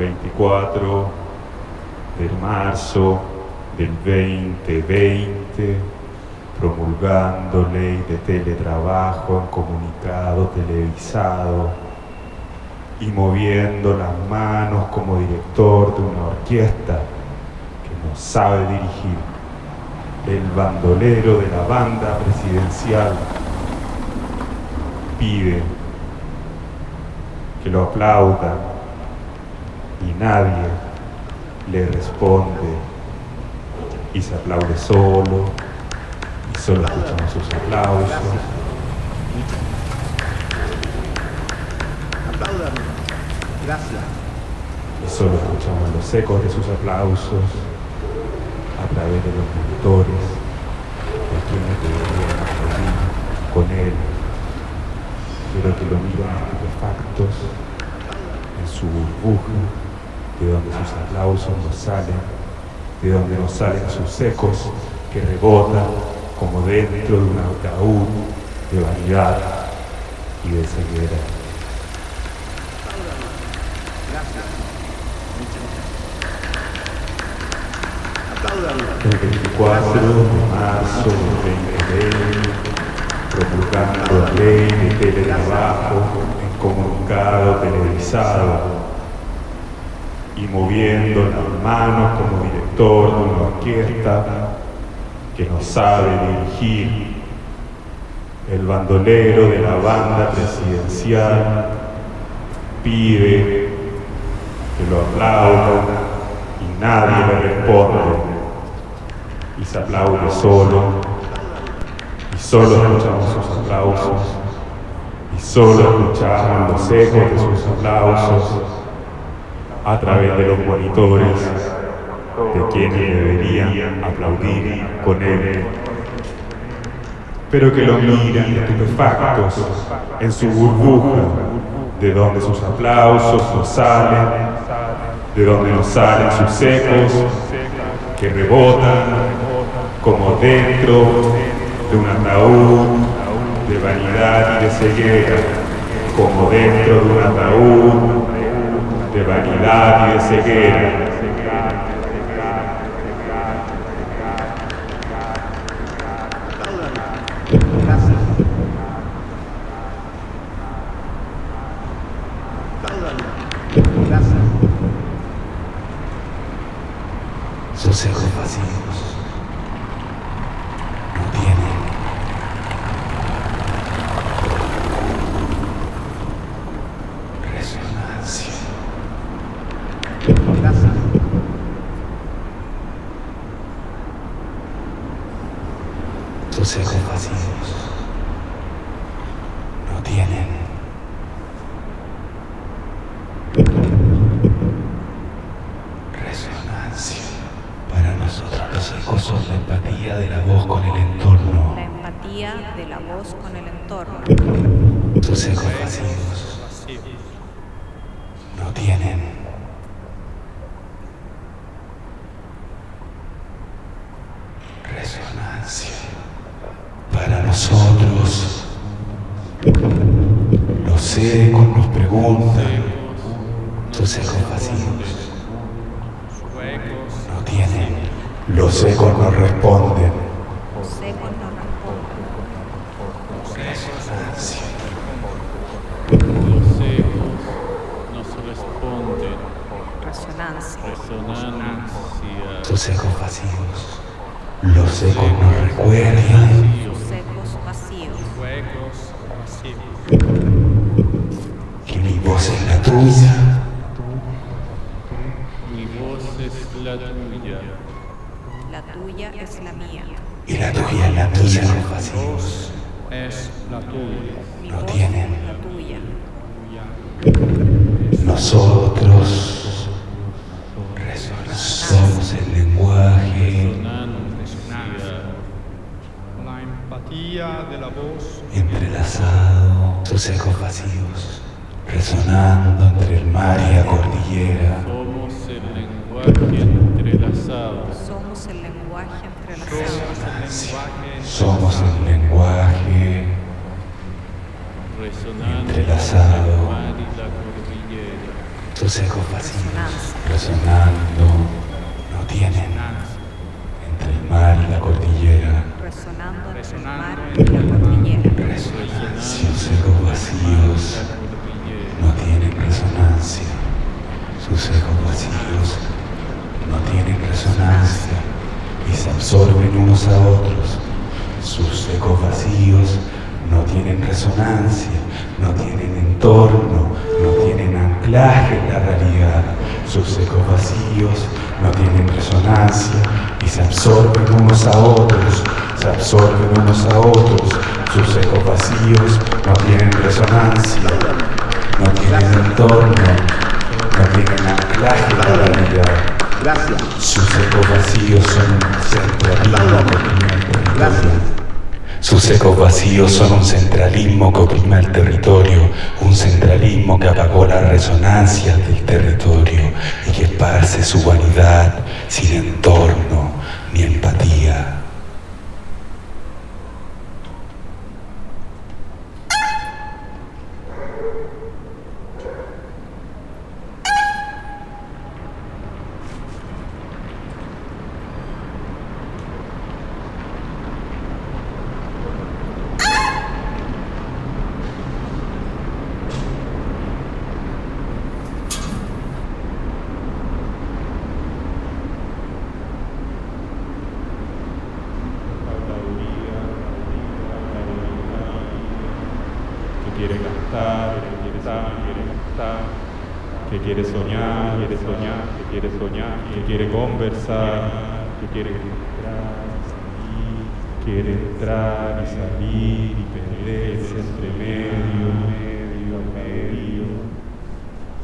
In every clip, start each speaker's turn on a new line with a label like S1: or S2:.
S1: 24 de marzo del 2020, promulgando ley de teletrabajo en comunicado televisado y moviendo las manos como director de una orquesta que no sabe dirigir, el bandolero de la banda presidencial pide que lo aplaudan y nadie le responde y se aplaude solo y solo escuchamos sus aplausos.
S2: Aplaudan. Gracias.
S1: y solo escuchamos los ecos de sus aplausos a través de los monitores de quienes deberían aplaudir con él, pero que lo miran estupefactos en su burbuja, de donde sus aplausos no salen, de donde no salen sus ecos que rebotan como dentro de un ataúd de vanidad y de ceguera. El 24 de marzo del 2020, promulgando la ley de teletrabajo en comunicado televisado y moviendo las manos como director de una orquesta que no sabe dirigir, el bandolero de la banda presidencial pide que lo aplaudan y nadie le responde. Y se aplaude solo y solo escuchamos sus aplausos y solo escuchamos los ecos de sus aplausos a través de los monitores de quienes deberían aplaudir con él. Pero que lo miran estupefactos en su burbuja de donde sus aplausos no salen de donde no salen sus ecos que rebotan como dentro de un ataúd de vanidad y de ceguera, como dentro de un ataúd de vanidad y de ceguera.
S2: Gracias. Aplaudan. Gracias.
S3: Sus ecos vacíos no tienen resonancia.
S2: Gracias.
S3: Sus ecos vacíos no tienen resonancia. Para nosotros los ecos son la empatía de la voz con el entorno.
S4: La empatía de la voz con el
S3: Sus ecos vacíos no tienen. Resonancia. Para nosotros, los ecos nos preguntan, sus ecos vacíos. No tienen, los ecos nos responden,
S4: Los ecos no responden.
S3: resonancia.
S5: Los ecos nos responden,
S4: Resonancia.
S5: resonancia,
S3: Tus ecos vacíos, los ecos nos recuerdan,
S4: Los ecos vacíos.
S5: huecos vacíos.
S3: que mi voz es la tuya,
S5: Mi voz es la tuya,
S4: La tuya es la mía.
S3: y la tuya es la mía, los ecos vacíos
S5: es la tuya.
S3: No tienen.
S4: la tuya.
S3: Nosotros sus ecos vacíos, resonando entre el mar y la cordillera.
S5: Somos el lenguaje entrelazado.
S4: Somos el lenguaje entrelazado.
S3: Somos el lenguaje Entrelazado. sus ecos vacíos, resonando, no tienen entre el mar y la cordillera.
S4: Resonando el
S1: Resonando
S4: mar y la
S1: el mar.
S4: cordillera.
S3: Resonancia, sus ecos vacíos no tienen resonancia. Sus ecos vacíos no tienen resonancia y se absorben unos a otros. Sus ecos vacíos no tienen resonancia, no tienen entorno, no tienen anclaje en la realidad. Sus ecos vacíos no tienen resonancia y se absorben unos a otros, se absorben unos a otros. Sus ecos vacíos no tienen resonancia, no tienen entorno, no tienen anclaje en la.
S2: Gracias.
S3: Sus ecos vacíos son un centralismo que oprime el territorio.
S2: Gracias.
S3: Sus ecos vacíos son un centralismo que oprime el territorio, un centralismo que apagó las resonancias del territorio y que esparce su vanidad sin entorno ni empatía.
S1: que quiere cantar, que quiere cantar, quiere cantar, que quiere soñar, quiere soñar, que quiere soñar, que quiere conversar, que quiere entrar y salir, quiere entrar y salir y perderse entre medio, medio, medio.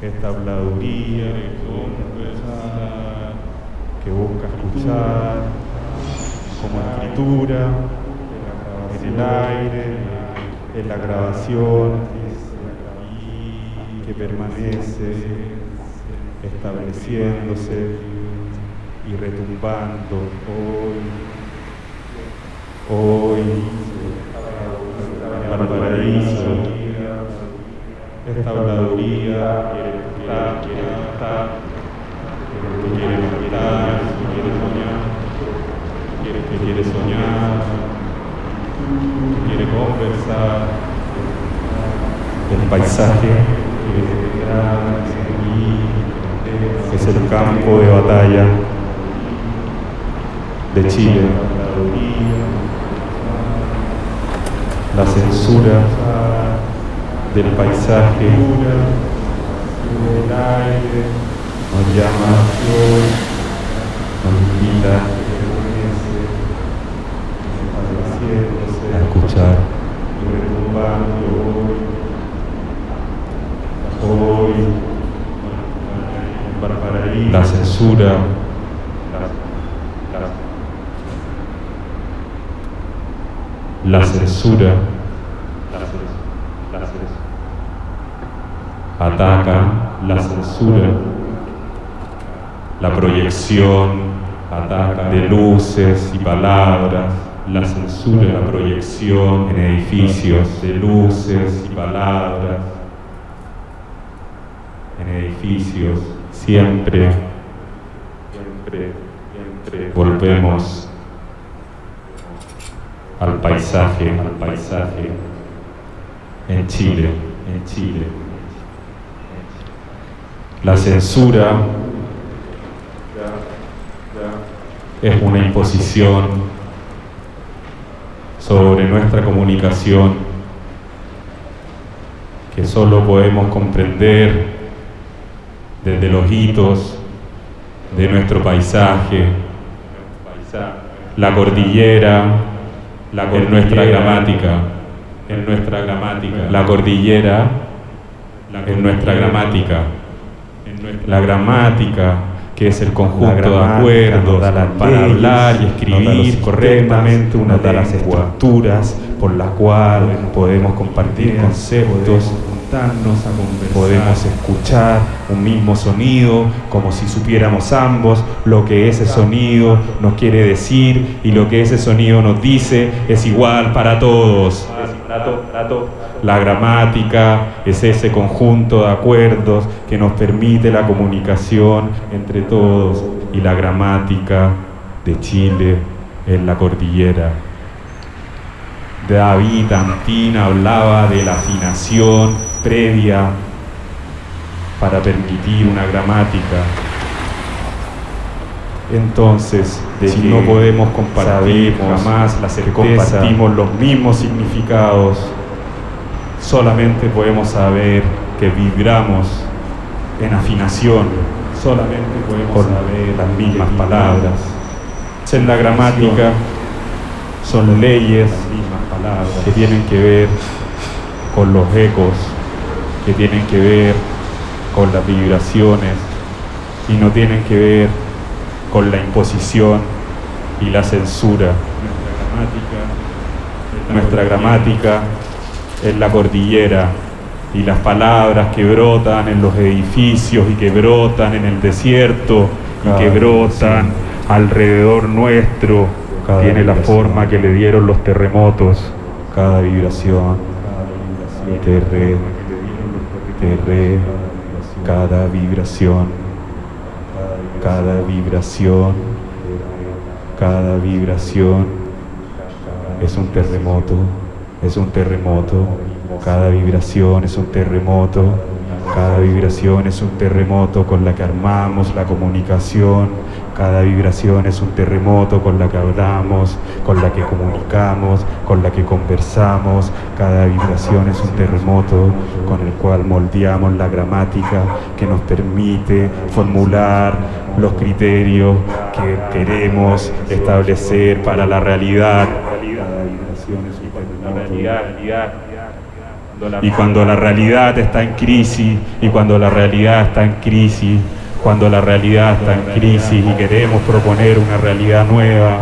S1: Esta habladuría de conversar, que busca escuchar, como escritura, en el aire, en la grabación, que permanece estableciéndose y retumbando hoy, hoy, el paraíso, esta habladuría quiere cantar, quiere que quiere cantar, quiere soñar, quiere, que quiere soñar, quiere conversar, el paisaje es el campo de batalla de Chile, la censura del paisaje, nos llama, nos invita a escuchar, retumbando hoy, hoy, la censura, la censura, ataca la censura, la proyección, ataca de luces y palabras, la censura, la proyección en edificios de luces y palabras, edificios, siempre, siempre, siempre volvemos al paisaje, al paisaje en Chile, en Chile. La censura es una imposición sobre nuestra comunicación que solo podemos comprender desde los hitos de nuestro paisaje, la cordillera, la en nuestra gramática, en nuestra gramática, la cordillera en nuestra gramática, la gramática que es el conjunto de acuerdos para hablar y escribir correctamente una de las estructuras por la cual podemos compartir conceptos, podemos escuchar un mismo sonido como si supiéramos ambos lo que ese sonido nos quiere decir y lo que ese sonido nos dice es igual para todos. La gramática es ese conjunto de acuerdos que nos permite la comunicación entre todos y la gramática de Chile en la cordillera. David Antina hablaba de la afinación previa para permitir una gramática. Entonces, si no podemos compartir jamás la certeza, compartimos los mismos significados, solamente podemos saber que vibramos en afinación, solamente podemos saber las mismas palabras. En la gramática son leyes que tienen que ver con los ecos, que tienen que ver con las vibraciones y no tienen que ver con la imposición y la censura. Nuestra gramática es la cordillera y las palabras que brotan en los edificios y que brotan en el desierto y que brotan alrededor nuestro tiene la forma que le dieron los terremotos. Cada vibración, terre, cada vibración, cada vibración, cada vibración. Es un terremoto, es un terremoto, cada vibración es un terremoto, cada vibración es un terremoto con la que armamos la comunicación, cada vibración es un terremoto con la que hablamos, con la que comunicamos, con la que conversamos. Cada vibración es un terremoto con el cual moldeamos la gramática que nos permite formular los criterios que queremos establecer para la realidad. Y cuando la realidad está en crisis, y cuando la realidad está en crisis, cuando la realidad está en crisis y queremos proponer una realidad nueva,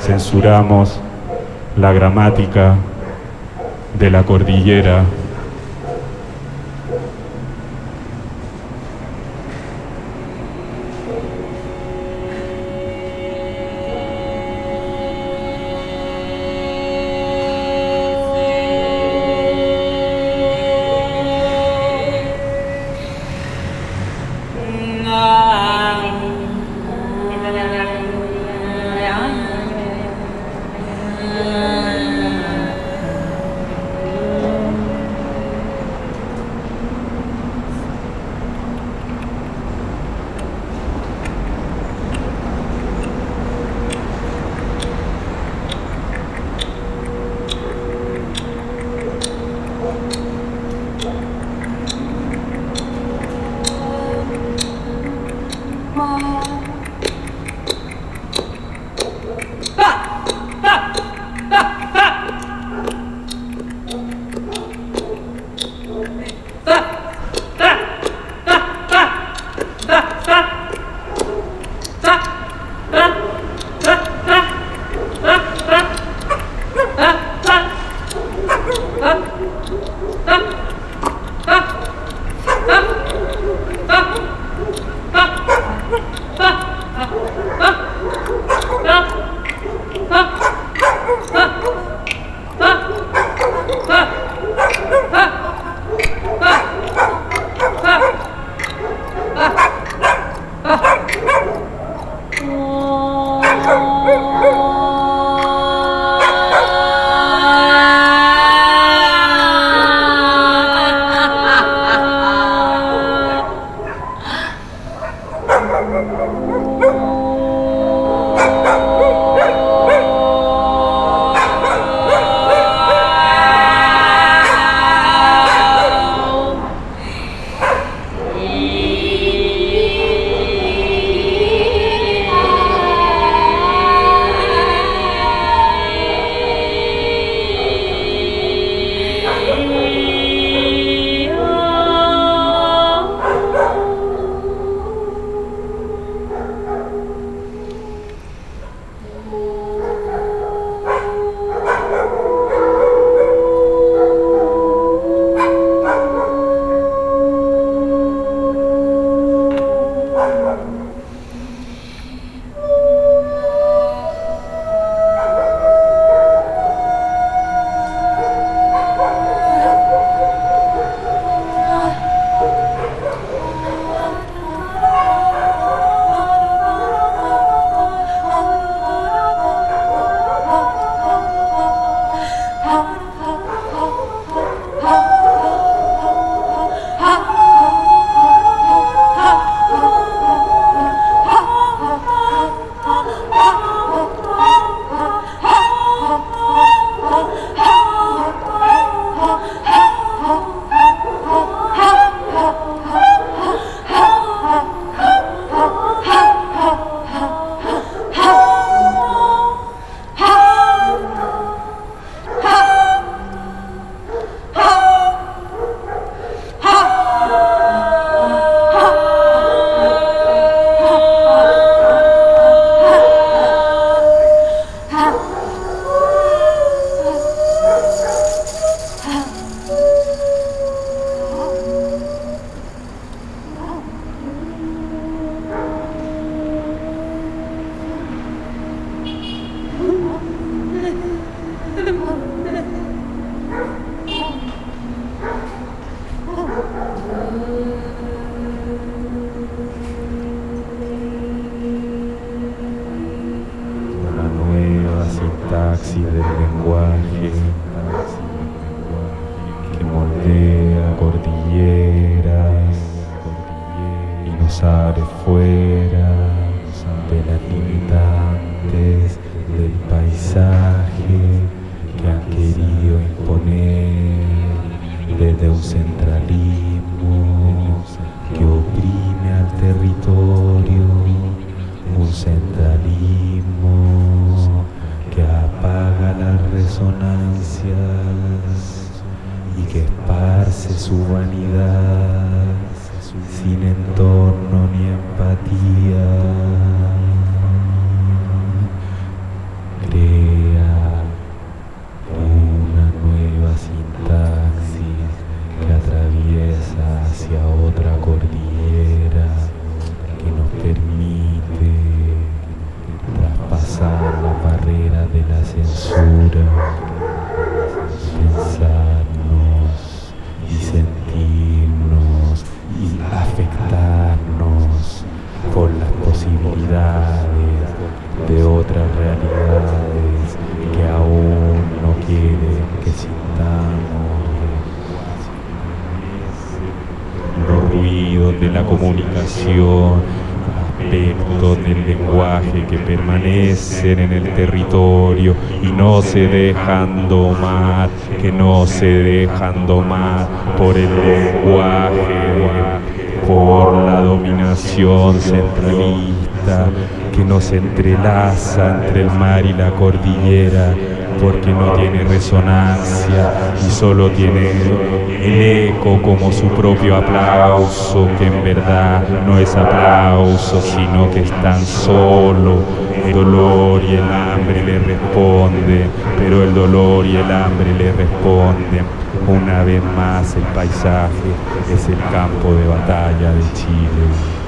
S1: censuramos la gramática de la cordillera que han querido imponer desde un centralismo que oprime al territorio, un centralismo que apaga las resonancias y que esparce su vanidad sin entorno ni empatía. Crea una nueva sintaxis que atraviesa hacia otra cordillera que nos permite traspasar la barrera de la censura, pensarnos y sentirnos y afectarnos por las posibilidades de otras realidades que aún no quieren que sintamos los ruidos de la comunicación, aspectos del lenguaje que permanecen en el territorio y no se dejan domar, que no se dejan domar por el lenguaje, por la dominación centralista que nos entrelaza entre el mar y la cordillera porque no tiene resonancia y solo tiene el eco como su propio aplauso, que en verdad no es aplauso, sino que es tan solo el dolor y el hambre le responde, pero el dolor y el hambre le responden. Una vez más el paisaje es el campo de batalla de Chile.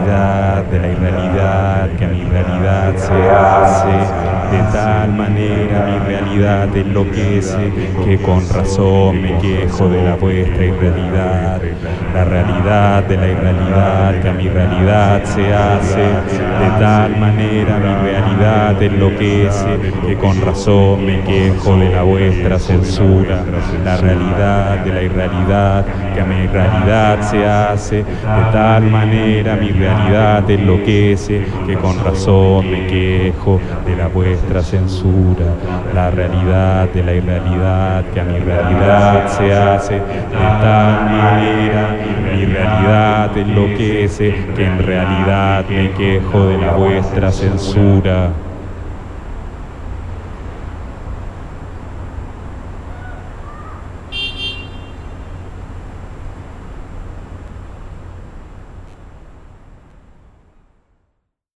S1: De la irrealidad, que mi realidad se hace de tal manera mi realidad enloquece que con razón me quejo de la vuestra irrealidad. La realidad de la irrealidad que a mi realidad se hace de tal manera mi realidad enloquece que con razón me quejo de la vuestra censura. La realidad de la irrealidad que a mi realidad se hace de tal manera mi realidad enloquece que con razón me quejo de la vuestra vuestra censura, la realidad de la irrealidad, que a mi realidad se hace de tal manera, mi realidad enloquece, que en realidad me quejo de la vuestra censura.